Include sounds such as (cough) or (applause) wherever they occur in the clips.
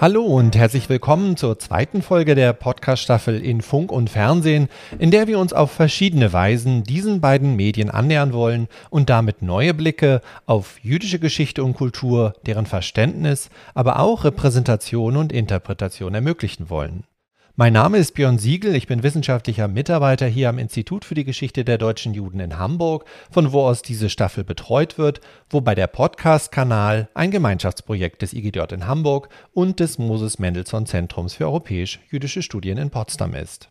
Hallo und herzlich willkommen zur zweiten Folge der Podcast-Staffel in Funk und Fernsehen, in der wir uns auf verschiedene Weisen diesen beiden Medien annähern wollen und damit neue Blicke auf jüdische Geschichte und Kultur, deren Verständnis, aber auch Repräsentation und Interpretation ermöglichen wollen. Mein Name ist Björn Siegel, ich bin wissenschaftlicher Mitarbeiter hier am Institut für die Geschichte der deutschen Juden in Hamburg, von wo aus diese Staffel betreut wird, wobei der Podcast-Kanal ein Gemeinschaftsprojekt des IGJ in Hamburg und des Moses Mendelssohn Zentrums für europäisch-jüdische Studien in Potsdam ist.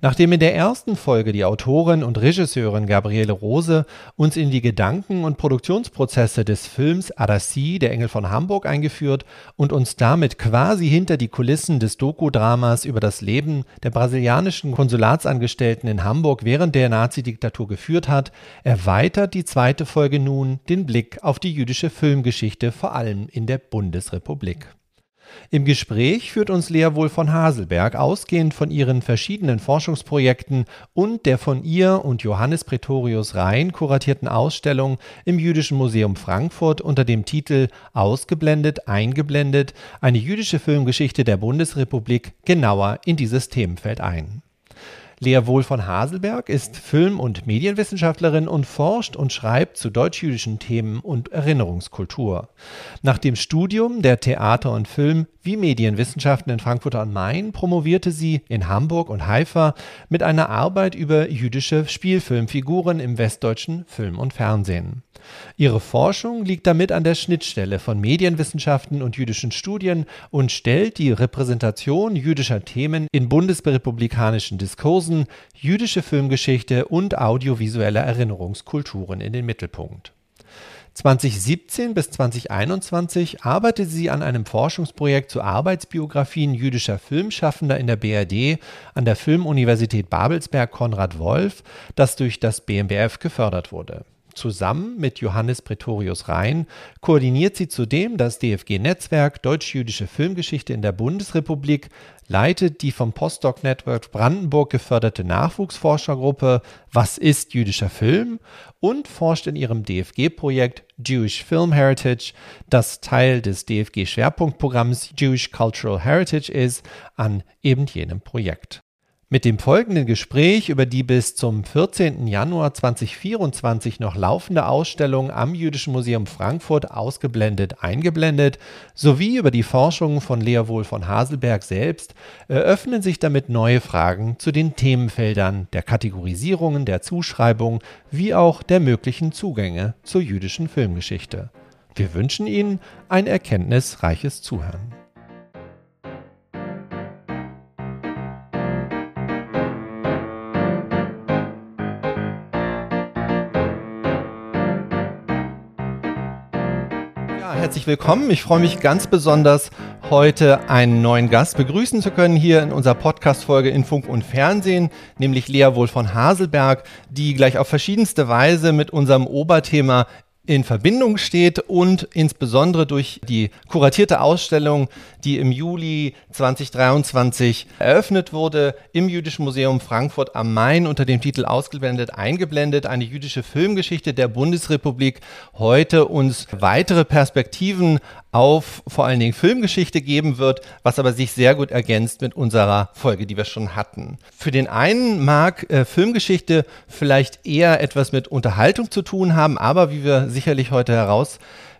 Nachdem in der ersten Folge die Autorin und Regisseurin Gabriele Rose uns in die Gedanken- und Produktionsprozesse des Films Arassi, der Engel von Hamburg, eingeführt und uns damit quasi hinter die Kulissen des Doku-Dramas über das Leben der brasilianischen Konsulatsangestellten in Hamburg während der Nazidiktatur geführt hat, erweitert die zweite Folge nun den Blick auf die jüdische Filmgeschichte vor allem in der Bundesrepublik. Im Gespräch führt uns Lea Wohl von Haselberg ausgehend von ihren verschiedenen Forschungsprojekten und der von ihr und Johannes Pretorius Rhein kuratierten Ausstellung im Jüdischen Museum Frankfurt unter dem Titel Ausgeblendet, eingeblendet, eine jüdische Filmgeschichte der Bundesrepublik genauer in dieses Themenfeld ein. Lea Wohl von Haselberg ist Film- und Medienwissenschaftlerin und forscht und schreibt zu deutsch-jüdischen Themen und Erinnerungskultur. Nach dem Studium der Theater- und Film- wie Medienwissenschaften in Frankfurt am Main promovierte sie in Hamburg und Haifa mit einer Arbeit über jüdische Spielfilmfiguren im westdeutschen Film und Fernsehen. Ihre Forschung liegt damit an der Schnittstelle von Medienwissenschaften und jüdischen Studien und stellt die Repräsentation jüdischer Themen in bundesrepublikanischen Diskursen, jüdische Filmgeschichte und audiovisuelle Erinnerungskulturen in den Mittelpunkt. 2017 bis 2021 arbeitete sie an einem Forschungsprojekt zu Arbeitsbiografien jüdischer Filmschaffender in der BRD an der Filmuniversität Babelsberg Konrad Wolf, das durch das BMBF gefördert wurde. Zusammen mit Johannes Pretorius Rhein koordiniert sie zudem das DFG-Netzwerk Deutsch-Jüdische Filmgeschichte in der Bundesrepublik, leitet die vom Postdoc Network Brandenburg geförderte Nachwuchsforschergruppe Was ist jüdischer Film und forscht in ihrem DFG-Projekt Jewish Film Heritage, das Teil des DFG-Schwerpunktprogramms Jewish Cultural Heritage ist, an eben jenem Projekt. Mit dem folgenden Gespräch über die bis zum 14. Januar 2024 noch laufende Ausstellung am Jüdischen Museum Frankfurt ausgeblendet eingeblendet sowie über die Forschungen von Lea Wohl von Haselberg selbst eröffnen sich damit neue Fragen zu den Themenfeldern der Kategorisierungen, der Zuschreibung wie auch der möglichen Zugänge zur jüdischen Filmgeschichte. Wir wünschen Ihnen ein erkenntnisreiches Zuhören. Herzlich willkommen. Ich freue mich ganz besonders, heute einen neuen Gast begrüßen zu können hier in unserer Podcast-Folge in Funk und Fernsehen, nämlich Lea Wohl von Haselberg, die gleich auf verschiedenste Weise mit unserem Oberthema in Verbindung steht und insbesondere durch die kuratierte Ausstellung, die im Juli 2023 eröffnet wurde im Jüdischen Museum Frankfurt am Main unter dem Titel Ausgeblendet, eingeblendet, eine jüdische Filmgeschichte der Bundesrepublik, heute uns weitere Perspektiven auf vor allen Dingen Filmgeschichte geben wird, was aber sich sehr gut ergänzt mit unserer Folge, die wir schon hatten. Für den einen mag äh, Filmgeschichte vielleicht eher etwas mit Unterhaltung zu tun haben, aber wie wir sicherlich heute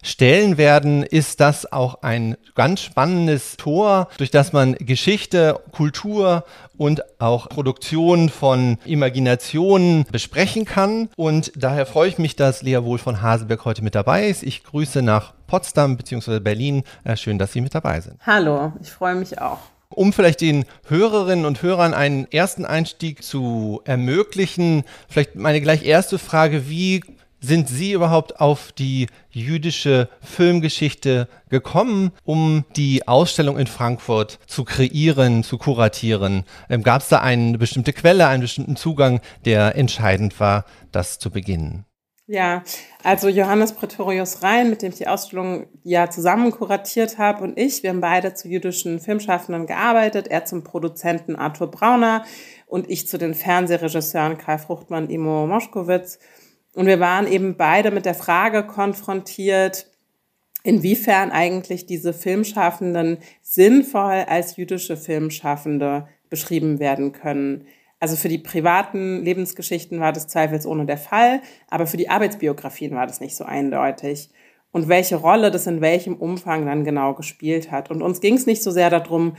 herausstellen werden, ist das auch ein ganz spannendes Tor, durch das man Geschichte, Kultur und auch Produktion von Imaginationen besprechen kann. Und daher freue ich mich, dass Lea Wohl von Haselberg heute mit dabei ist. Ich grüße nach Potsdam bzw. Berlin. Äh, schön, dass Sie mit dabei sind. Hallo, ich freue mich auch. Um vielleicht den Hörerinnen und Hörern einen ersten Einstieg zu ermöglichen, vielleicht meine gleich erste Frage, wie sind Sie überhaupt auf die jüdische Filmgeschichte gekommen, um die Ausstellung in Frankfurt zu kreieren, zu kuratieren? Ähm, Gab es da eine bestimmte Quelle, einen bestimmten Zugang, der entscheidend war, das zu beginnen? Ja, also Johannes Pretorius Rhein, mit dem ich die Ausstellung ja zusammen kuratiert habe, und ich, wir haben beide zu jüdischen Filmschaffenden gearbeitet. Er zum Produzenten Arthur Brauner und ich zu den Fernsehregisseuren Karl Fruchtmann, Imo Moschkowitz. Und wir waren eben beide mit der Frage konfrontiert, inwiefern eigentlich diese Filmschaffenden sinnvoll als jüdische Filmschaffende beschrieben werden können. Also für die privaten Lebensgeschichten war das zweifelsohne der Fall, aber für die Arbeitsbiografien war das nicht so eindeutig. Und welche Rolle das in welchem Umfang dann genau gespielt hat. Und uns ging es nicht so sehr darum,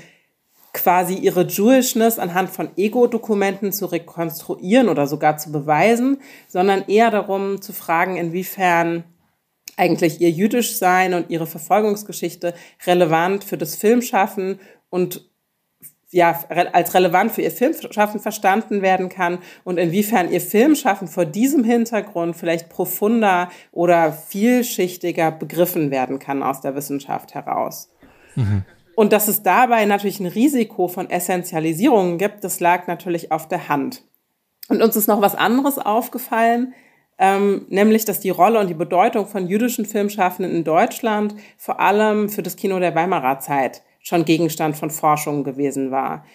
quasi ihre Jewishness anhand von Ego-Dokumenten zu rekonstruieren oder sogar zu beweisen, sondern eher darum zu fragen, inwiefern eigentlich ihr Jüdischsein und ihre Verfolgungsgeschichte relevant für das Filmschaffen und ja, als relevant für ihr Filmschaffen verstanden werden kann und inwiefern ihr Filmschaffen vor diesem Hintergrund vielleicht profunder oder vielschichtiger begriffen werden kann aus der Wissenschaft heraus. Mhm. Und dass es dabei natürlich ein Risiko von Essentialisierungen gibt, das lag natürlich auf der Hand. Und uns ist noch was anderes aufgefallen, ähm, nämlich dass die Rolle und die Bedeutung von jüdischen Filmschaffenden in Deutschland vor allem für das Kino der Weimarer Zeit schon Gegenstand von Forschung gewesen war.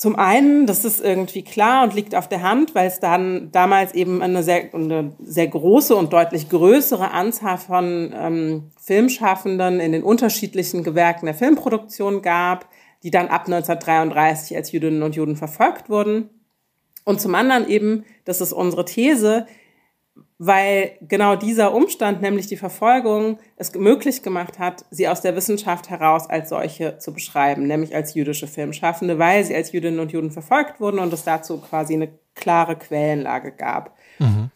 Zum einen, das ist irgendwie klar und liegt auf der Hand, weil es dann damals eben eine sehr, eine sehr große und deutlich größere Anzahl von ähm, Filmschaffenden in den unterschiedlichen Gewerken der Filmproduktion gab, die dann ab 1933 als Jüdinnen und Juden verfolgt wurden. Und zum anderen eben, das ist unsere These, weil genau dieser Umstand, nämlich die Verfolgung, es möglich gemacht hat, sie aus der Wissenschaft heraus als solche zu beschreiben, nämlich als jüdische Filmschaffende, weil sie als Jüdinnen und Juden verfolgt wurden und es dazu quasi eine klare Quellenlage gab. Mhm.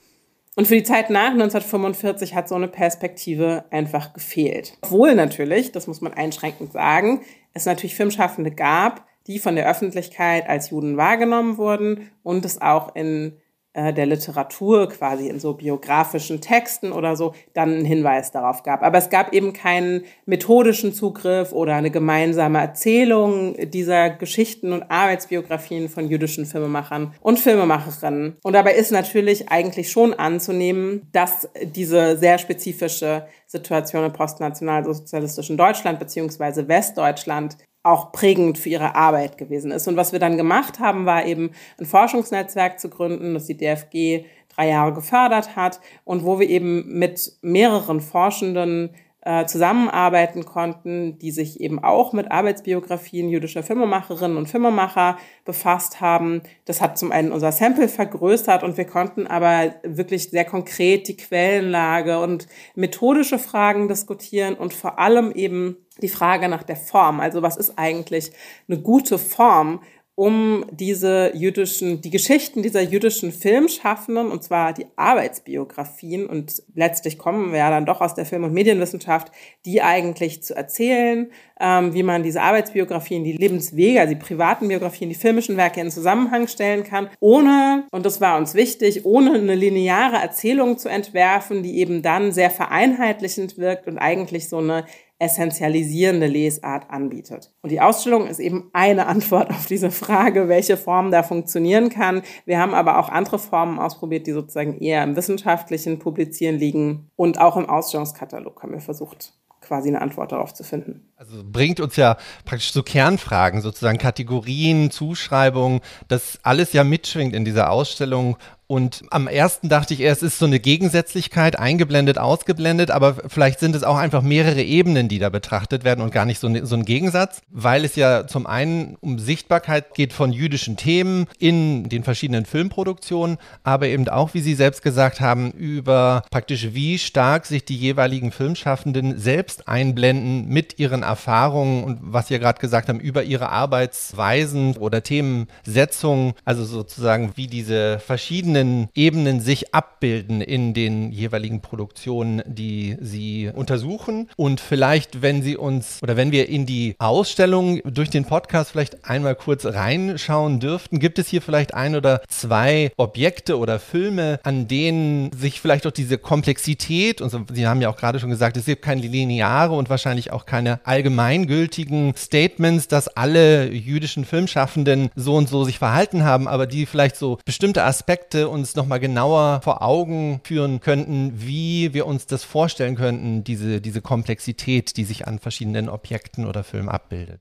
Und für die Zeit nach 1945 hat so eine Perspektive einfach gefehlt. Obwohl natürlich, das muss man einschränkend sagen, es natürlich Filmschaffende gab, die von der Öffentlichkeit als Juden wahrgenommen wurden und es auch in der Literatur, quasi in so biografischen Texten oder so, dann einen Hinweis darauf gab. Aber es gab eben keinen methodischen Zugriff oder eine gemeinsame Erzählung dieser Geschichten und Arbeitsbiografien von jüdischen Filmemachern und Filmemacherinnen. Und dabei ist natürlich eigentlich schon anzunehmen, dass diese sehr spezifische Situation im postnationalsozialistischen Deutschland beziehungsweise Westdeutschland auch prägend für ihre Arbeit gewesen ist. Und was wir dann gemacht haben, war eben ein Forschungsnetzwerk zu gründen, das die DFG drei Jahre gefördert hat und wo wir eben mit mehreren Forschenden äh, zusammenarbeiten konnten, die sich eben auch mit Arbeitsbiografien jüdischer Filmemacherinnen und Filmemacher befasst haben. Das hat zum einen unser Sample vergrößert und wir konnten aber wirklich sehr konkret die Quellenlage und methodische Fragen diskutieren und vor allem eben die Frage nach der Form. Also was ist eigentlich eine gute Form um diese jüdischen, die Geschichten dieser jüdischen Filmschaffenden, und zwar die Arbeitsbiografien, und letztlich kommen wir ja dann doch aus der Film- und Medienwissenschaft, die eigentlich zu erzählen, ähm, wie man diese Arbeitsbiografien, die Lebenswege, also die privaten Biografien, die filmischen Werke in Zusammenhang stellen kann, ohne, und das war uns wichtig, ohne eine lineare Erzählung zu entwerfen, die eben dann sehr vereinheitlichend wirkt und eigentlich so eine essentialisierende Lesart anbietet. Und die Ausstellung ist eben eine (laughs) Antwort auf diese Frage, welche Form da funktionieren kann. Wir haben aber auch andere Formen ausprobiert, die sozusagen eher im wissenschaftlichen Publizieren liegen. Und auch im Ausstellungskatalog haben wir versucht, quasi eine Antwort darauf zu finden. Also bringt uns ja praktisch so Kernfragen, sozusagen Kategorien, Zuschreibungen, das alles ja mitschwingt in dieser Ausstellung. Und am ersten dachte ich erst, es ist so eine Gegensätzlichkeit, eingeblendet, ausgeblendet, aber vielleicht sind es auch einfach mehrere Ebenen, die da betrachtet werden und gar nicht so, ne, so ein Gegensatz, weil es ja zum einen um Sichtbarkeit geht von jüdischen Themen in den verschiedenen Filmproduktionen, aber eben auch, wie Sie selbst gesagt haben, über praktisch wie stark sich die jeweiligen Filmschaffenden selbst einblenden mit ihren Erfahrungen und was ja gerade gesagt haben, über ihre Arbeitsweisen oder Themensetzungen, also sozusagen wie diese verschiedenen verschiedenen Ebenen sich abbilden in den jeweiligen Produktionen, die Sie untersuchen. Und vielleicht, wenn Sie uns oder wenn wir in die Ausstellung durch den Podcast vielleicht einmal kurz reinschauen dürften, gibt es hier vielleicht ein oder zwei Objekte oder Filme, an denen sich vielleicht auch diese Komplexität, und so, Sie haben ja auch gerade schon gesagt, es gibt keine lineare und wahrscheinlich auch keine allgemeingültigen Statements, dass alle jüdischen Filmschaffenden so und so sich verhalten haben, aber die vielleicht so bestimmte Aspekte uns nochmal genauer vor Augen führen könnten, wie wir uns das vorstellen könnten, diese, diese Komplexität, die sich an verschiedenen Objekten oder Filmen abbildet.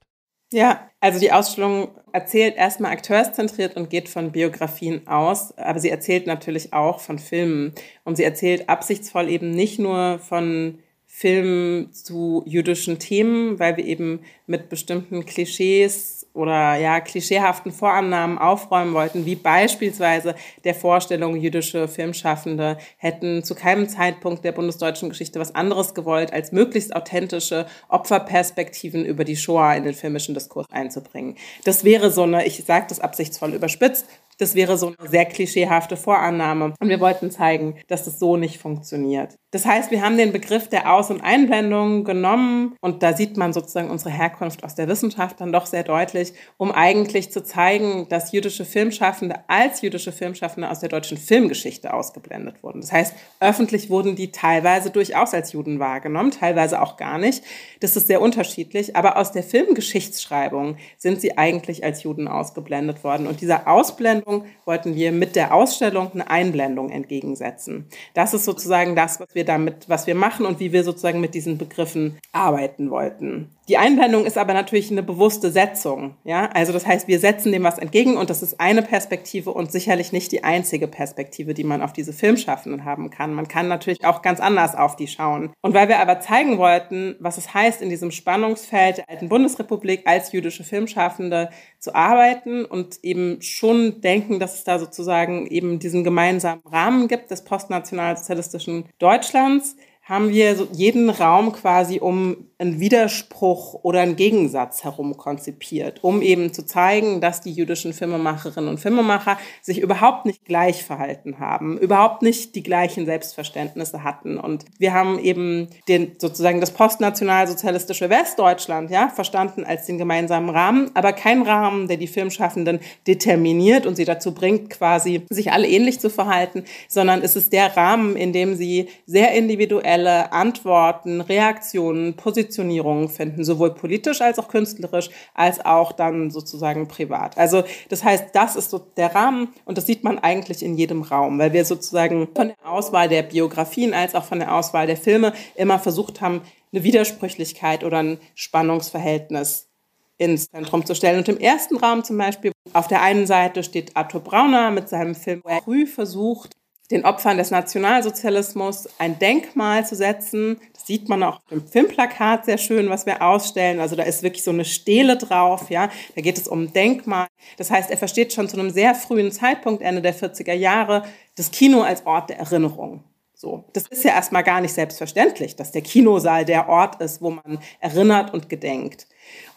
Ja, also die Ausstellung erzählt erstmal akteurszentriert und geht von Biografien aus, aber sie erzählt natürlich auch von Filmen und sie erzählt absichtsvoll eben nicht nur von Film zu jüdischen Themen, weil wir eben mit bestimmten Klischees oder ja klischeehaften Vorannahmen aufräumen wollten, wie beispielsweise der Vorstellung, jüdische Filmschaffende hätten zu keinem Zeitpunkt der bundesdeutschen Geschichte was anderes gewollt, als möglichst authentische Opferperspektiven über die Shoah in den filmischen Diskurs einzubringen. Das wäre so eine, ich sage das absichtsvoll überspitzt, das wäre so eine sehr klischeehafte Vorannahme. Und wir wollten zeigen, dass das so nicht funktioniert. Das heißt, wir haben den Begriff der Aus- und Einblendung genommen und da sieht man sozusagen unsere Herkunft aus der Wissenschaft dann doch sehr deutlich, um eigentlich zu zeigen, dass jüdische Filmschaffende als jüdische Filmschaffende aus der deutschen Filmgeschichte ausgeblendet wurden. Das heißt, öffentlich wurden die teilweise durchaus als Juden wahrgenommen, teilweise auch gar nicht. Das ist sehr unterschiedlich, aber aus der Filmgeschichtsschreibung sind sie eigentlich als Juden ausgeblendet worden. Und dieser Ausblendung wollten wir mit der Ausstellung eine Einblendung entgegensetzen. Das ist sozusagen das, was wir wir damit, was wir machen und wie wir sozusagen mit diesen Begriffen arbeiten wollten. Die Einblendung ist aber natürlich eine bewusste Setzung. Ja, also das heißt, wir setzen dem was entgegen und das ist eine Perspektive und sicherlich nicht die einzige Perspektive, die man auf diese Filmschaffenden haben kann. Man kann natürlich auch ganz anders auf die schauen. Und weil wir aber zeigen wollten, was es heißt, in diesem Spannungsfeld der alten Bundesrepublik als jüdische Filmschaffende zu arbeiten und eben schon denken, dass es da sozusagen eben diesen gemeinsamen Rahmen gibt des postnationalsozialistischen Deutschlands, haben wir so jeden Raum quasi um einen Widerspruch oder einen Gegensatz herum konzipiert, um eben zu zeigen, dass die jüdischen Filmemacherinnen und Filmemacher sich überhaupt nicht gleich verhalten haben, überhaupt nicht die gleichen Selbstverständnisse hatten. Und wir haben eben den, sozusagen das postnationalsozialistische Westdeutschland, ja, verstanden als den gemeinsamen Rahmen, aber kein Rahmen, der die Filmschaffenden determiniert und sie dazu bringt, quasi sich alle ähnlich zu verhalten, sondern es ist der Rahmen, in dem sie sehr individuell individuelle Antworten, Reaktionen, Positionierungen finden, sowohl politisch als auch künstlerisch, als auch dann sozusagen privat. Also das heißt, das ist so der Rahmen und das sieht man eigentlich in jedem Raum, weil wir sozusagen von der Auswahl der Biografien als auch von der Auswahl der Filme immer versucht haben, eine Widersprüchlichkeit oder ein Spannungsverhältnis ins Zentrum zu stellen. Und im ersten Raum zum Beispiel, auf der einen Seite steht Arthur Brauner mit seinem Film, wo er früh versucht, den Opfern des Nationalsozialismus ein Denkmal zu setzen. Das sieht man auch dem Filmplakat sehr schön, was wir ausstellen. Also da ist wirklich so eine Stele drauf, ja. Da geht es um Denkmal. Das heißt, er versteht schon zu einem sehr frühen Zeitpunkt, Ende der 40er Jahre, das Kino als Ort der Erinnerung. So. Das ist ja erstmal gar nicht selbstverständlich, dass der Kinosaal der Ort ist, wo man erinnert und gedenkt.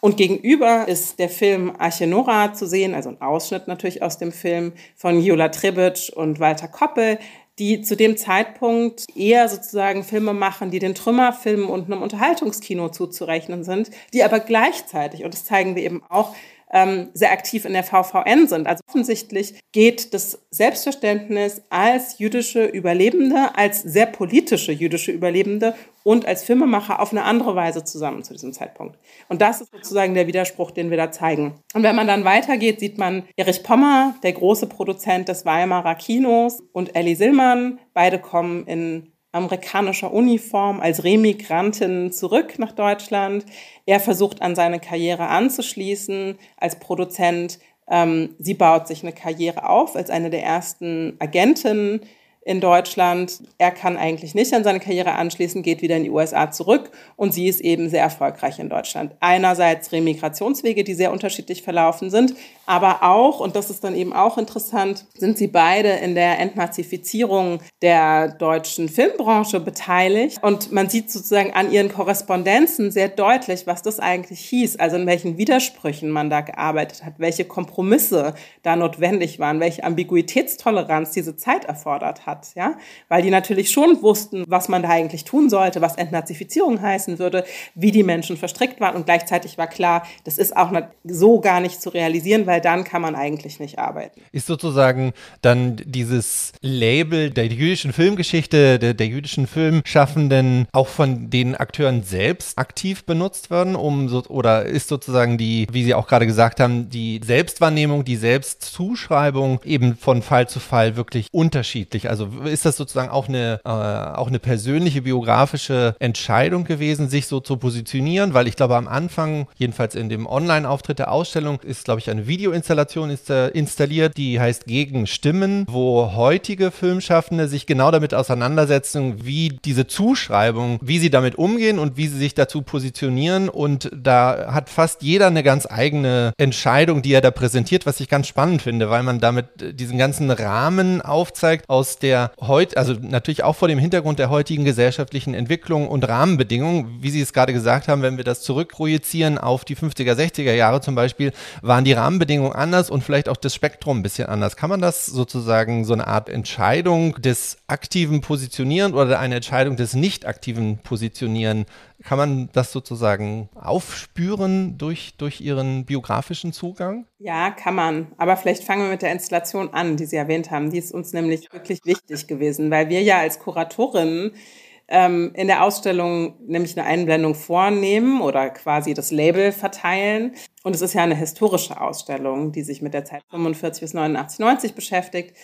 Und gegenüber ist der Film Arche Nora zu sehen, also ein Ausschnitt natürlich aus dem Film von Jola Tribic und Walter Koppel, die zu dem Zeitpunkt eher sozusagen Filme machen, die den Trümmerfilmen und einem Unterhaltungskino zuzurechnen sind, die aber gleichzeitig, und das zeigen wir eben auch, ähm, sehr aktiv in der VVN sind. Also offensichtlich geht das Selbstverständnis als jüdische Überlebende, als sehr politische jüdische Überlebende und als Filmemacher auf eine andere Weise zusammen zu diesem Zeitpunkt. Und das ist sozusagen der Widerspruch, den wir da zeigen. Und wenn man dann weitergeht, sieht man Erich Pommer, der große Produzent des Weimarer Kinos, und Ellie Sillmann. Beide kommen in amerikanischer Uniform als Remigrantin zurück nach Deutschland. Er versucht an seine Karriere anzuschließen als Produzent. Ähm, sie baut sich eine Karriere auf als eine der ersten Agentinnen in Deutschland. Er kann eigentlich nicht an seine Karriere anschließen, geht wieder in die USA zurück und sie ist eben sehr erfolgreich in Deutschland. Einerseits Remigrationswege, die sehr unterschiedlich verlaufen sind, aber auch, und das ist dann eben auch interessant, sind sie beide in der Entnazifizierung der deutschen Filmbranche beteiligt. Und man sieht sozusagen an ihren Korrespondenzen sehr deutlich, was das eigentlich hieß, also in welchen Widersprüchen man da gearbeitet hat, welche Kompromisse da notwendig waren, welche Ambiguitätstoleranz diese Zeit erfordert hat, ja, weil die natürlich schon wussten, was man da eigentlich tun sollte, was Entnazifizierung heißen würde, wie die Menschen verstrickt waren und gleichzeitig war klar, das ist auch so gar nicht zu realisieren, weil weil dann kann man eigentlich nicht arbeiten. Ist sozusagen dann dieses Label der jüdischen Filmgeschichte, der, der jüdischen Filmschaffenden auch von den Akteuren selbst aktiv benutzt worden, um so, oder ist sozusagen die, wie Sie auch gerade gesagt haben, die Selbstwahrnehmung, die Selbstzuschreibung eben von Fall zu Fall wirklich unterschiedlich? Also ist das sozusagen auch eine, äh, auch eine persönliche biografische Entscheidung gewesen, sich so zu positionieren? Weil ich glaube, am Anfang, jedenfalls in dem Online-Auftritt der Ausstellung, ist, glaube ich, eine Video Videoinstallation äh, installiert, die heißt Gegenstimmen, wo heutige Filmschaffende sich genau damit auseinandersetzen, wie diese Zuschreibung, wie sie damit umgehen und wie sie sich dazu positionieren. Und da hat fast jeder eine ganz eigene Entscheidung, die er da präsentiert, was ich ganz spannend finde, weil man damit äh, diesen ganzen Rahmen aufzeigt aus der heute, also natürlich auch vor dem Hintergrund der heutigen gesellschaftlichen Entwicklung und Rahmenbedingungen, wie Sie es gerade gesagt haben, wenn wir das zurückprojizieren auf die 50er, 60er Jahre zum Beispiel, waren die Rahmenbedingungen anders und vielleicht auch das Spektrum ein bisschen anders. Kann man das sozusagen so eine Art Entscheidung des aktiven Positionieren oder eine Entscheidung des nicht aktiven Positionieren kann man das sozusagen aufspüren durch, durch Ihren biografischen Zugang? Ja, kann man. Aber vielleicht fangen wir mit der Installation an, die Sie erwähnt haben. Die ist uns nämlich wirklich wichtig gewesen, weil wir ja als Kuratorinnen ähm, in der Ausstellung nämlich eine Einblendung vornehmen oder quasi das Label verteilen. Und es ist ja eine historische Ausstellung, die sich mit der Zeit 45 bis 89, 90 beschäftigt.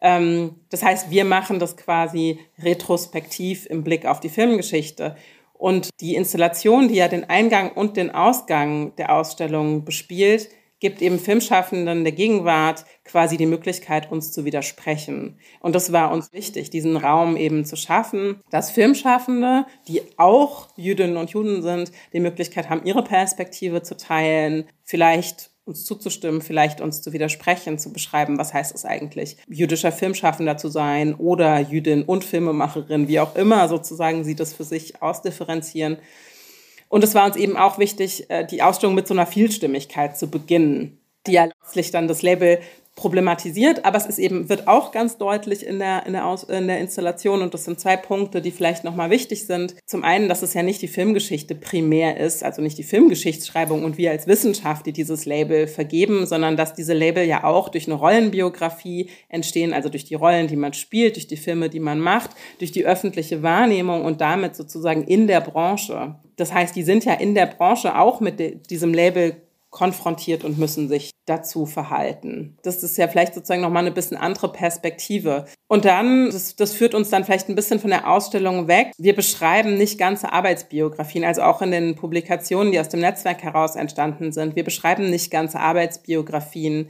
Ähm, das heißt, wir machen das quasi retrospektiv im Blick auf die Filmgeschichte. Und die Installation, die ja den Eingang und den Ausgang der Ausstellung bespielt, gibt eben Filmschaffenden der Gegenwart quasi die Möglichkeit, uns zu widersprechen. Und das war uns wichtig, diesen Raum eben zu schaffen, dass Filmschaffende, die auch Jüdinnen und Juden sind, die Möglichkeit haben, ihre Perspektive zu teilen, vielleicht uns zuzustimmen, vielleicht uns zu widersprechen, zu beschreiben, was heißt es eigentlich, jüdischer Filmschaffender zu sein oder Jüdin und Filmemacherin, wie auch immer sozusagen sie das für sich ausdifferenzieren. Und es war uns eben auch wichtig, äh, die Ausstellung mit so einer Vielstimmigkeit zu beginnen, die ja letztlich dann das Label problematisiert, aber es ist eben, wird auch ganz deutlich in der, in der, Aus, in der Installation und das sind zwei Punkte, die vielleicht nochmal wichtig sind. Zum einen, dass es ja nicht die Filmgeschichte primär ist, also nicht die Filmgeschichtsschreibung und wir als Wissenschaft, die dieses Label vergeben, sondern dass diese Label ja auch durch eine Rollenbiografie entstehen, also durch die Rollen, die man spielt, durch die Filme, die man macht, durch die öffentliche Wahrnehmung und damit sozusagen in der Branche. Das heißt, die sind ja in der Branche auch mit diesem Label konfrontiert und müssen sich dazu verhalten. Das ist ja vielleicht sozusagen nochmal eine bisschen andere Perspektive. Und dann, das, das führt uns dann vielleicht ein bisschen von der Ausstellung weg. Wir beschreiben nicht ganze Arbeitsbiografien, also auch in den Publikationen, die aus dem Netzwerk heraus entstanden sind. Wir beschreiben nicht ganze Arbeitsbiografien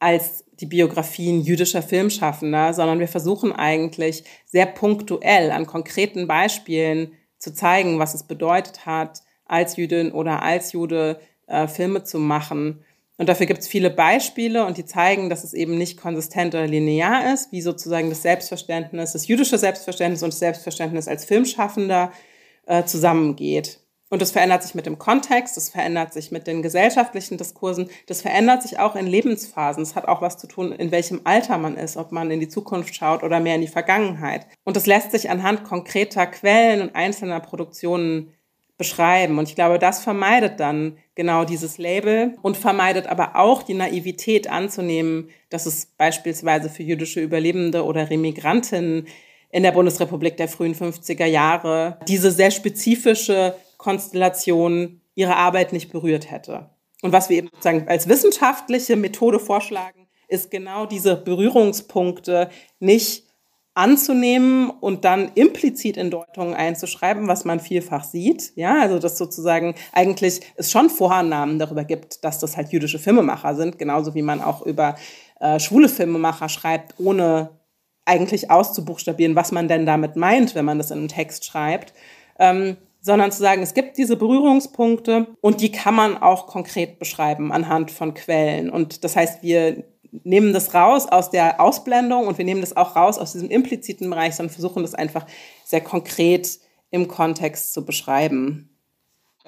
als die Biografien jüdischer Filmschaffender, sondern wir versuchen eigentlich sehr punktuell an konkreten Beispielen zu zeigen, was es bedeutet hat, als Jüdin oder als Jude äh, Filme zu machen. Und dafür gibt es viele Beispiele und die zeigen, dass es eben nicht konsistent oder linear ist, wie sozusagen das Selbstverständnis, das jüdische Selbstverständnis und das Selbstverständnis als Filmschaffender äh, zusammengeht. Und das verändert sich mit dem Kontext, das verändert sich mit den gesellschaftlichen Diskursen, das verändert sich auch in Lebensphasen. Es hat auch was zu tun, in welchem Alter man ist, ob man in die Zukunft schaut oder mehr in die Vergangenheit. Und das lässt sich anhand konkreter Quellen und einzelner Produktionen beschreiben. Und ich glaube, das vermeidet dann genau dieses Label und vermeidet aber auch die Naivität anzunehmen, dass es beispielsweise für jüdische Überlebende oder Remigrantinnen in der Bundesrepublik der frühen 50er Jahre diese sehr spezifische Konstellation ihre Arbeit nicht berührt hätte. Und was wir eben sozusagen als wissenschaftliche Methode vorschlagen, ist genau diese Berührungspunkte nicht anzunehmen und dann implizit in Deutungen einzuschreiben, was man vielfach sieht. Ja, also dass sozusagen eigentlich es schon Vorannahmen darüber gibt, dass das halt jüdische Filmemacher sind, genauso wie man auch über äh, schwule Filmemacher schreibt, ohne eigentlich auszubuchstabieren, was man denn damit meint, wenn man das in einen Text schreibt. Ähm, sondern zu sagen, es gibt diese Berührungspunkte und die kann man auch konkret beschreiben anhand von Quellen. Und das heißt, wir nehmen das raus aus der Ausblendung und wir nehmen das auch raus aus diesem impliziten Bereich, sondern versuchen das einfach sehr konkret im Kontext zu beschreiben.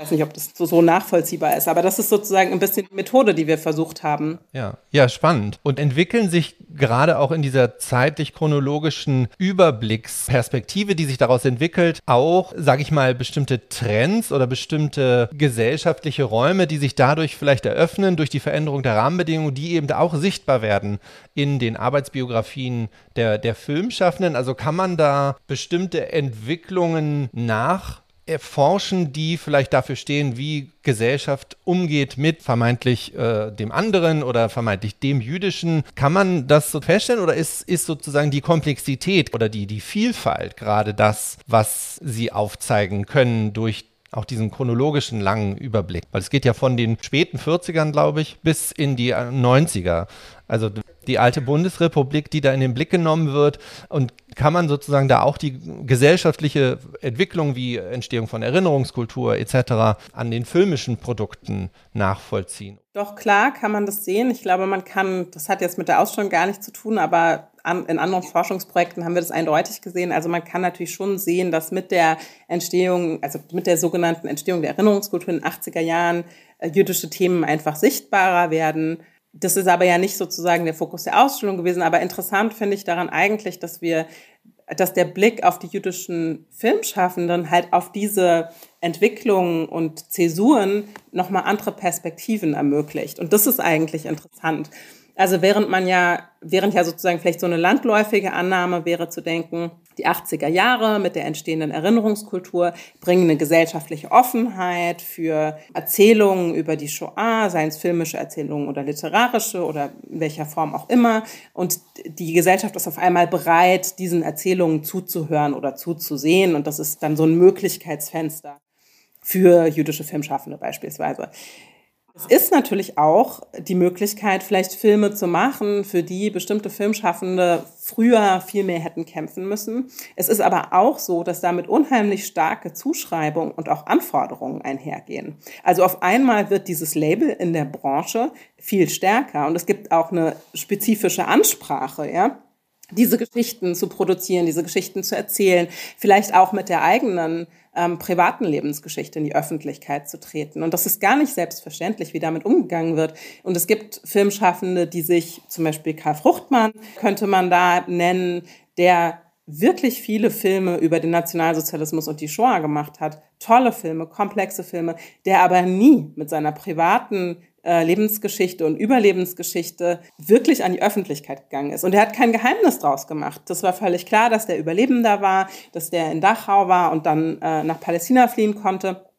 Ich weiß nicht, ob das so, so, nachvollziehbar ist, aber das ist sozusagen ein bisschen die Methode, die wir versucht haben. Ja, ja, spannend. Und entwickeln sich gerade auch in dieser zeitlich-chronologischen Überblicksperspektive, die sich daraus entwickelt, auch, sage ich mal, bestimmte Trends oder bestimmte gesellschaftliche Räume, die sich dadurch vielleicht eröffnen, durch die Veränderung der Rahmenbedingungen, die eben auch sichtbar werden in den Arbeitsbiografien der, der Filmschaffenden. Also kann man da bestimmte Entwicklungen nach erforschen, die vielleicht dafür stehen, wie Gesellschaft umgeht mit vermeintlich äh, dem anderen oder vermeintlich dem Jüdischen. Kann man das so feststellen oder ist, ist sozusagen die Komplexität oder die, die Vielfalt gerade das, was Sie aufzeigen können durch auch diesen chronologischen langen Überblick. Weil es geht ja von den späten 40ern, glaube ich, bis in die 90er. Also die alte Bundesrepublik, die da in den Blick genommen wird. Und kann man sozusagen da auch die gesellschaftliche Entwicklung wie Entstehung von Erinnerungskultur etc. an den filmischen Produkten nachvollziehen? Doch klar kann man das sehen. Ich glaube, man kann, das hat jetzt mit der Ausstellung gar nichts zu tun, aber in anderen Forschungsprojekten haben wir das eindeutig gesehen. Also man kann natürlich schon sehen, dass mit der Entstehung, also mit der sogenannten Entstehung der Erinnerungskultur in den 80er Jahren äh, jüdische Themen einfach sichtbarer werden das ist aber ja nicht sozusagen der Fokus der Ausstellung gewesen. Aber interessant finde ich daran eigentlich, dass wir, dass der Blick auf die jüdischen Filmschaffenden halt auf diese Entwicklungen und Zäsuren nochmal andere Perspektiven ermöglicht. Und das ist eigentlich interessant. Also während man ja, während ja sozusagen vielleicht so eine landläufige Annahme wäre zu denken, die 80er Jahre mit der entstehenden Erinnerungskultur bringen eine gesellschaftliche Offenheit für Erzählungen über die Shoah, seien es filmische Erzählungen oder literarische oder in welcher Form auch immer. Und die Gesellschaft ist auf einmal bereit, diesen Erzählungen zuzuhören oder zuzusehen. Und das ist dann so ein Möglichkeitsfenster für jüdische Filmschaffende beispielsweise. Es ist natürlich auch die Möglichkeit, vielleicht Filme zu machen, für die bestimmte Filmschaffende früher viel mehr hätten kämpfen müssen. Es ist aber auch so, dass damit unheimlich starke Zuschreibungen und auch Anforderungen einhergehen. Also auf einmal wird dieses Label in der Branche viel stärker und es gibt auch eine spezifische Ansprache, ja diese Geschichten zu produzieren, diese Geschichten zu erzählen, vielleicht auch mit der eigenen ähm, privaten Lebensgeschichte in die Öffentlichkeit zu treten. Und das ist gar nicht selbstverständlich, wie damit umgegangen wird. Und es gibt Filmschaffende, die sich, zum Beispiel Karl Fruchtmann, könnte man da nennen, der wirklich viele Filme über den Nationalsozialismus und die Shoah gemacht hat. Tolle Filme, komplexe Filme, der aber nie mit seiner privaten Lebensgeschichte und Überlebensgeschichte wirklich an die Öffentlichkeit gegangen ist. Und er hat kein Geheimnis draus gemacht. Das war völlig klar, dass der Überlebender war, dass der in Dachau war und dann äh, nach Palästina fliehen konnte.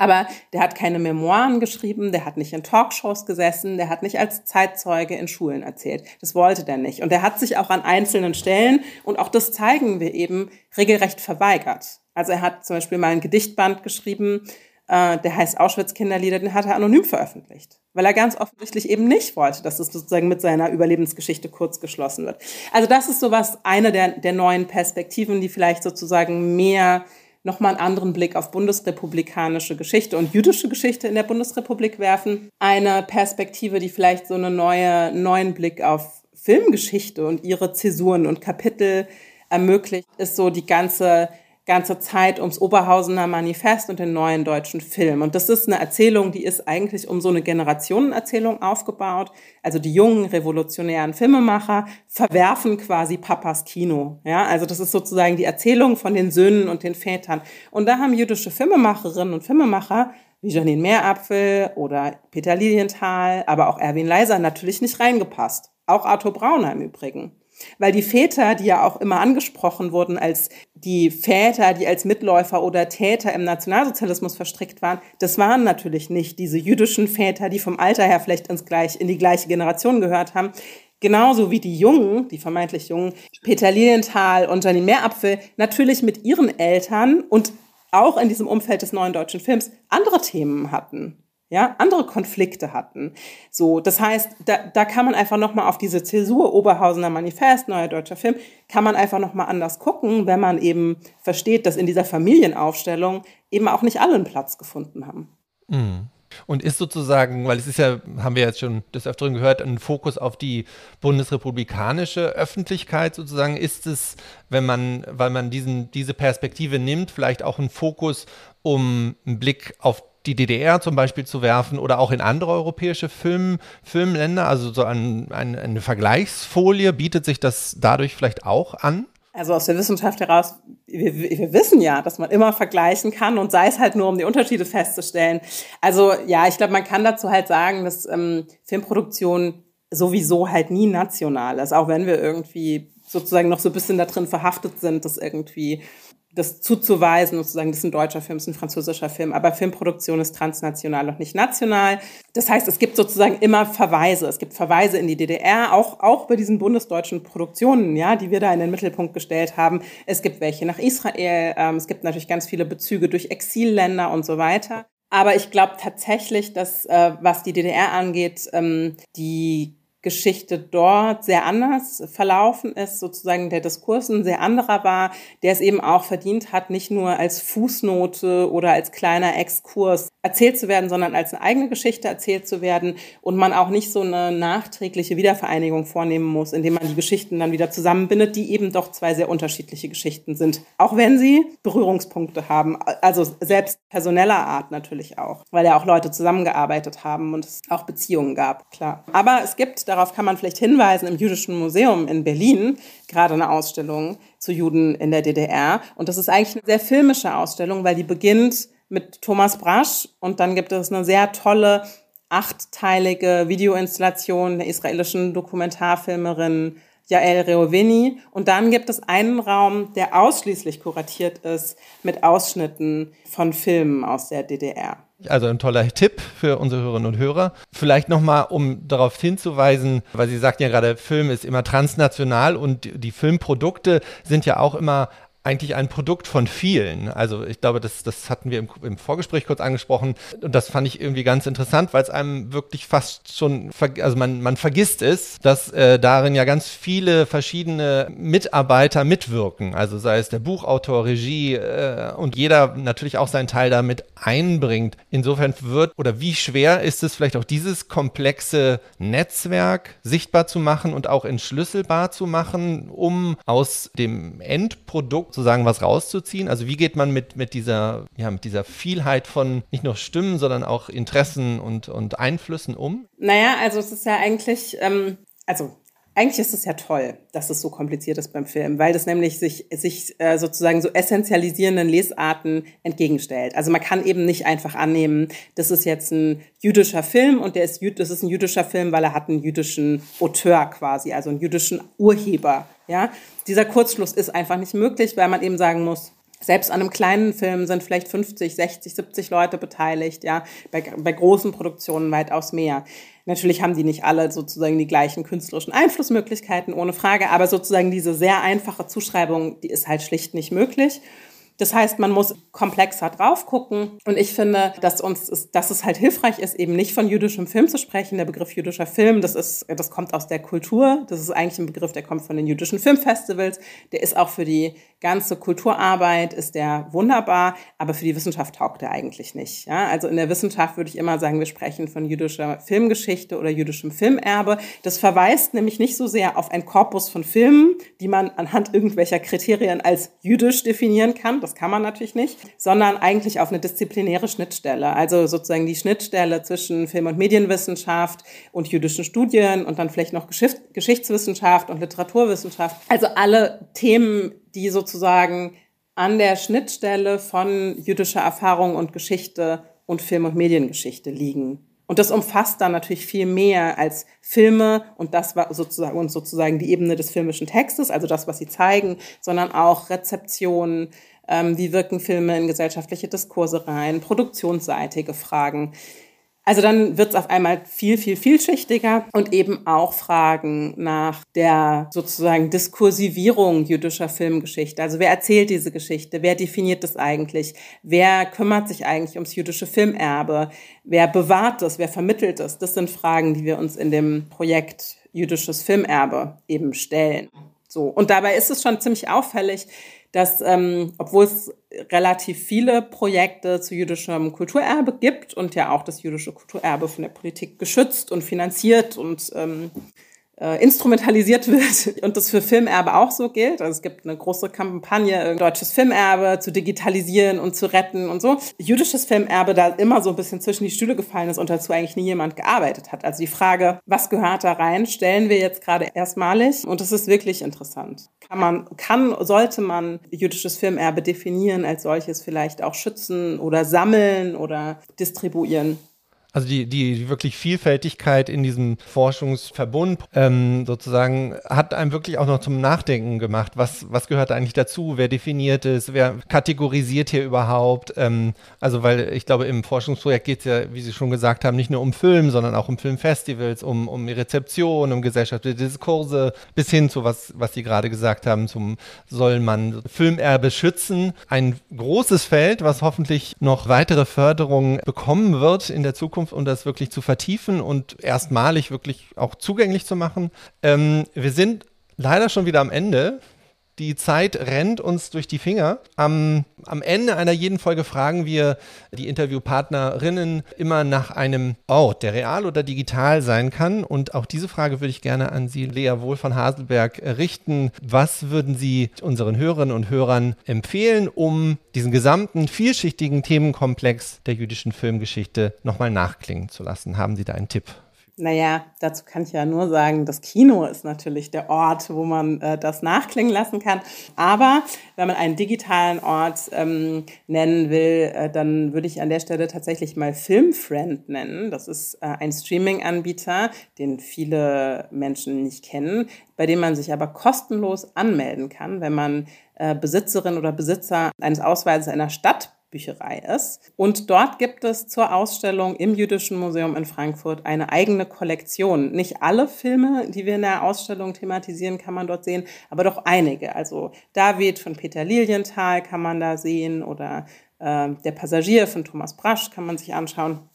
Aber der hat keine Memoiren geschrieben, der hat nicht in Talkshows gesessen, der hat nicht als Zeitzeuge in Schulen erzählt. Das wollte der nicht. Und er hat sich auch an einzelnen Stellen, und auch das zeigen wir eben, regelrecht verweigert. Also er hat zum Beispiel mal ein Gedichtband geschrieben, äh, der heißt Auschwitz-Kinderlieder, den hat er anonym veröffentlicht weil er ganz offensichtlich eben nicht wollte, dass es sozusagen mit seiner Überlebensgeschichte kurz geschlossen wird. Also das ist sowas, eine der, der neuen Perspektiven, die vielleicht sozusagen mehr nochmal einen anderen Blick auf bundesrepublikanische Geschichte und jüdische Geschichte in der Bundesrepublik werfen. Eine Perspektive, die vielleicht so einen neue, neuen Blick auf Filmgeschichte und ihre Zäsuren und Kapitel ermöglicht, ist so die ganze ganze Zeit ums Oberhausener Manifest und den neuen deutschen Film. Und das ist eine Erzählung, die ist eigentlich um so eine Generationenerzählung aufgebaut. Also die jungen revolutionären Filmemacher verwerfen quasi Papas Kino. Ja, also das ist sozusagen die Erzählung von den Söhnen und den Vätern. Und da haben jüdische Filmemacherinnen und Filmemacher wie Janine Meerapfel oder Peter Lilienthal, aber auch Erwin Leiser natürlich nicht reingepasst. Auch Arthur Brauner im Übrigen. Weil die Väter, die ja auch immer angesprochen wurden als die Väter, die als Mitläufer oder Täter im Nationalsozialismus verstrickt waren, das waren natürlich nicht diese jüdischen Väter, die vom Alter her vielleicht ins gleich, in die gleiche Generation gehört haben. Genauso wie die Jungen, die vermeintlich Jungen, Peter Lilienthal und Janine Meerapfel, natürlich mit ihren Eltern und auch in diesem Umfeld des neuen deutschen Films andere Themen hatten ja, andere Konflikte hatten. So, das heißt, da, da kann man einfach nochmal auf diese Zäsur Oberhausener Manifest, neuer deutscher Film, kann man einfach nochmal anders gucken, wenn man eben versteht, dass in dieser Familienaufstellung eben auch nicht alle einen Platz gefunden haben. Mhm. Und ist sozusagen, weil es ist ja, haben wir jetzt schon des Öfteren gehört, ein Fokus auf die bundesrepublikanische Öffentlichkeit sozusagen, ist es, wenn man, weil man diesen, diese Perspektive nimmt, vielleicht auch ein Fokus, um einen Blick auf die DDR zum Beispiel zu werfen oder auch in andere europäische Film, Filmländer? Also so ein, ein, eine Vergleichsfolie, bietet sich das dadurch vielleicht auch an? Also aus der Wissenschaft heraus, wir, wir, wissen ja, dass man immer vergleichen kann und sei es halt nur, um die Unterschiede festzustellen. Also ja, ich glaube, man kann dazu halt sagen, dass ähm, Filmproduktion sowieso halt nie national ist, auch wenn wir irgendwie sozusagen noch so ein bisschen da drin verhaftet sind, dass irgendwie das zuzuweisen, sozusagen, das ist ein deutscher Film, das ist ein französischer Film, aber Filmproduktion ist transnational und nicht national. Das heißt, es gibt sozusagen immer Verweise. Es gibt Verweise in die DDR, auch, auch bei diesen bundesdeutschen Produktionen, ja, die wir da in den Mittelpunkt gestellt haben. Es gibt welche nach Israel, ähm, es gibt natürlich ganz viele Bezüge durch Exilländer und so weiter. Aber ich glaube tatsächlich, dass, äh, was die DDR angeht, ähm, die Geschichte dort sehr anders verlaufen ist, sozusagen der Diskurs ein sehr anderer war, der es eben auch verdient hat, nicht nur als Fußnote oder als kleiner Exkurs erzählt zu werden, sondern als eine eigene Geschichte erzählt zu werden und man auch nicht so eine nachträgliche Wiedervereinigung vornehmen muss, indem man die Geschichten dann wieder zusammenbindet, die eben doch zwei sehr unterschiedliche Geschichten sind, auch wenn sie Berührungspunkte haben, also selbst personeller Art natürlich auch, weil ja auch Leute zusammengearbeitet haben und es auch Beziehungen gab, klar. Aber es gibt darauf kann man vielleicht hinweisen, im Jüdischen Museum in Berlin gerade eine Ausstellung zu Juden in der DDR. Und das ist eigentlich eine sehr filmische Ausstellung, weil die beginnt mit Thomas Brasch und dann gibt es eine sehr tolle achtteilige Videoinstallation der israelischen Dokumentarfilmerin Jael Reoveni. Und dann gibt es einen Raum, der ausschließlich kuratiert ist mit Ausschnitten von Filmen aus der DDR. Also ein toller Tipp für unsere Hörerinnen und Hörer. Vielleicht nochmal, um darauf hinzuweisen, weil Sie sagten ja gerade, Film ist immer transnational und die Filmprodukte sind ja auch immer eigentlich ein Produkt von vielen. Also ich glaube, das, das hatten wir im, im Vorgespräch kurz angesprochen und das fand ich irgendwie ganz interessant, weil es einem wirklich fast schon, also man, man vergisst es, dass äh, darin ja ganz viele verschiedene Mitarbeiter mitwirken. Also sei es der Buchautor, Regie äh, und jeder natürlich auch seinen Teil damit einbringt. Insofern wird oder wie schwer ist es vielleicht auch dieses komplexe Netzwerk sichtbar zu machen und auch entschlüsselbar zu machen, um aus dem Endprodukt sozusagen was rauszuziehen? Also wie geht man mit, mit, dieser, ja, mit dieser Vielheit von nicht nur Stimmen, sondern auch Interessen und, und Einflüssen um? Naja, also es ist ja eigentlich, ähm, also eigentlich ist es ja toll, dass es so kompliziert ist beim Film, weil das nämlich sich, sich äh, sozusagen so essentialisierenden Lesarten entgegenstellt. Also man kann eben nicht einfach annehmen, das ist jetzt ein jüdischer Film und der ist, das ist ein jüdischer Film, weil er hat einen jüdischen Auteur quasi, also einen jüdischen Urheber. Ja, dieser Kurzschluss ist einfach nicht möglich, weil man eben sagen muss, selbst an einem kleinen Film sind vielleicht 50, 60, 70 Leute beteiligt, ja, bei, bei großen Produktionen weitaus mehr. Natürlich haben die nicht alle sozusagen die gleichen künstlerischen Einflussmöglichkeiten, ohne Frage, aber sozusagen diese sehr einfache Zuschreibung, die ist halt schlicht nicht möglich. Das heißt, man muss komplexer drauf gucken. Und ich finde, dass uns, dass es halt hilfreich ist, eben nicht von jüdischem Film zu sprechen. Der Begriff jüdischer Film, das ist, das kommt aus der Kultur. Das ist eigentlich ein Begriff, der kommt von den jüdischen Filmfestivals. Der ist auch für die ganze Kulturarbeit ist der wunderbar, aber für die Wissenschaft taugt er eigentlich nicht. Ja? Also in der Wissenschaft würde ich immer sagen, wir sprechen von jüdischer Filmgeschichte oder jüdischem Filmerbe. Das verweist nämlich nicht so sehr auf ein Korpus von Filmen, die man anhand irgendwelcher Kriterien als jüdisch definieren kann. Das kann man natürlich nicht, sondern eigentlich auf eine disziplinäre Schnittstelle. Also sozusagen die Schnittstelle zwischen Film- und Medienwissenschaft und jüdischen Studien und dann vielleicht noch Geschichtswissenschaft und Literaturwissenschaft. Also alle Themen, die sozusagen an der Schnittstelle von jüdischer Erfahrung und Geschichte und Film- und Mediengeschichte liegen. Und das umfasst dann natürlich viel mehr als Filme und das war sozusagen und sozusagen die Ebene des filmischen Textes, also das, was sie zeigen, sondern auch Rezeption, ähm, wie wirken Filme in gesellschaftliche Diskurse rein, produktionsseitige Fragen. Also dann wird es auf einmal viel, viel, vielschichtiger und eben auch Fragen nach der sozusagen Diskursivierung jüdischer Filmgeschichte. Also wer erzählt diese Geschichte? Wer definiert das eigentlich? Wer kümmert sich eigentlich ums jüdische Filmerbe? Wer bewahrt es? Wer vermittelt es? Das sind Fragen, die wir uns in dem Projekt Jüdisches Filmerbe eben stellen. So. Und dabei ist es schon ziemlich auffällig, dass ähm, obwohl es relativ viele Projekte zu jüdischem Kulturerbe gibt und ja auch das jüdische Kulturerbe von der Politik geschützt und finanziert und ähm, äh, instrumentalisiert wird (laughs) und das für Filmerbe auch so gilt. Also es gibt eine große Kampagne, deutsches Filmerbe zu digitalisieren und zu retten und so. Jüdisches Filmerbe da immer so ein bisschen zwischen die Stühle gefallen ist und dazu eigentlich nie jemand gearbeitet hat. Also die Frage, was gehört da rein, stellen wir jetzt gerade erstmalig und das ist wirklich interessant. Kann man, kann, sollte man jüdisches Filmerbe definieren als solches vielleicht auch schützen oder sammeln oder distribuieren? Also die, die wirklich Vielfältigkeit in diesem Forschungsverbund ähm, sozusagen hat einem wirklich auch noch zum Nachdenken gemacht. Was, was gehört eigentlich dazu? Wer definiert es? Wer kategorisiert hier überhaupt? Ähm, also weil ich glaube, im Forschungsprojekt geht es ja, wie Sie schon gesagt haben, nicht nur um Film, sondern auch um Filmfestivals, um, um Rezeption, um gesellschaftliche Diskurse, bis hin zu was, was Sie gerade gesagt haben, zum soll man Filmerbe schützen. Ein großes Feld, was hoffentlich noch weitere Förderungen bekommen wird in der Zukunft Zukunft, um das wirklich zu vertiefen und erstmalig wirklich auch zugänglich zu machen. Ähm, wir sind leider schon wieder am Ende. Die Zeit rennt uns durch die Finger. Am, am Ende einer jeden Folge fragen wir die Interviewpartnerinnen immer nach einem Ort, der real oder digital sein kann. Und auch diese Frage würde ich gerne an Sie, Lea Wohl von Haselberg, richten. Was würden Sie unseren Hörerinnen und Hörern empfehlen, um diesen gesamten vielschichtigen Themenkomplex der jüdischen Filmgeschichte nochmal nachklingen zu lassen? Haben Sie da einen Tipp naja, dazu kann ich ja nur sagen, das Kino ist natürlich der Ort, wo man äh, das nachklingen lassen kann. Aber wenn man einen digitalen Ort ähm, nennen will, äh, dann würde ich an der Stelle tatsächlich mal Filmfriend nennen. Das ist äh, ein Streaming-Anbieter, den viele Menschen nicht kennen, bei dem man sich aber kostenlos anmelden kann, wenn man äh, Besitzerin oder Besitzer eines Ausweises einer Stadt Bücherei ist. Und dort gibt es zur Ausstellung im Jüdischen Museum in Frankfurt eine eigene Kollektion. Nicht alle Filme, die wir in der Ausstellung thematisieren, kann man dort sehen, aber doch einige. Also David von Peter Lilienthal kann man da sehen oder äh, Der Passagier von Thomas Brasch kann man sich anschauen.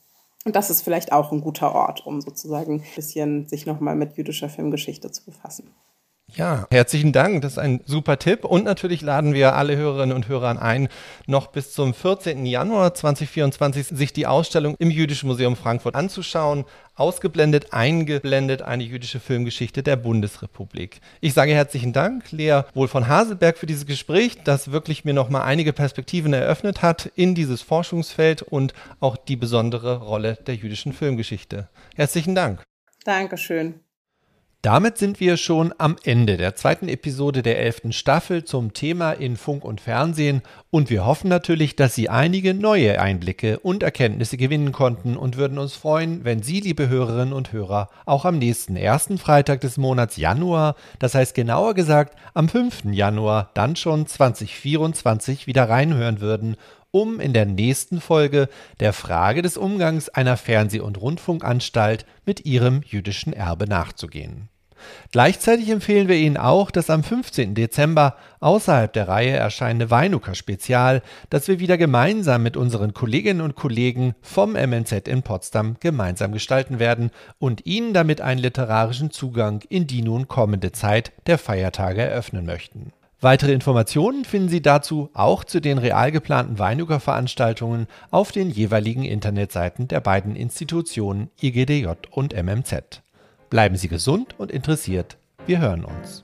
Und das ist vielleicht auch ein guter Ort, um sozusagen ein bisschen sich nochmal mit jüdischer Filmgeschichte zu befassen. Ja, herzlichen Dank. Das ist ein super Tipp. Und natürlich laden wir alle Hörerinnen und Hörer ein, noch bis zum 14. Januar 2024 sich die Ausstellung im Jüdischen Museum Frankfurt anzuschauen. Ausgeblendet, eingeblendet eine jüdische Filmgeschichte der Bundesrepublik. Ich sage herzlichen Dank, Lea Wohl von Haselberg, für dieses Gespräch, das wirklich mir nochmal einige Perspektiven eröffnet hat in dieses Forschungsfeld und auch die besondere Rolle der jüdischen Filmgeschichte. Herzlichen Dank. Dankeschön. Damit sind wir schon am Ende der zweiten Episode der elften Staffel zum Thema in Funk und Fernsehen und wir hoffen natürlich, dass Sie einige neue Einblicke und Erkenntnisse gewinnen konnten und würden uns freuen, wenn Sie, liebe Hörerinnen und Hörer, auch am nächsten ersten Freitag des Monats Januar, das heißt genauer gesagt am 5. Januar, dann schon 2024 wieder reinhören würden um in der nächsten Folge der Frage des Umgangs einer Fernseh- und Rundfunkanstalt mit ihrem jüdischen Erbe nachzugehen. Gleichzeitig empfehlen wir Ihnen auch das am 15. Dezember außerhalb der Reihe erscheinende Weinuka Spezial, das wir wieder gemeinsam mit unseren Kolleginnen und Kollegen vom MNZ in Potsdam gemeinsam gestalten werden und Ihnen damit einen literarischen Zugang in die nun kommende Zeit der Feiertage eröffnen möchten. Weitere Informationen finden Sie dazu auch zu den real geplanten Weinuka-Veranstaltungen auf den jeweiligen Internetseiten der beiden Institutionen IGDJ und MMZ. Bleiben Sie gesund und interessiert. Wir hören uns.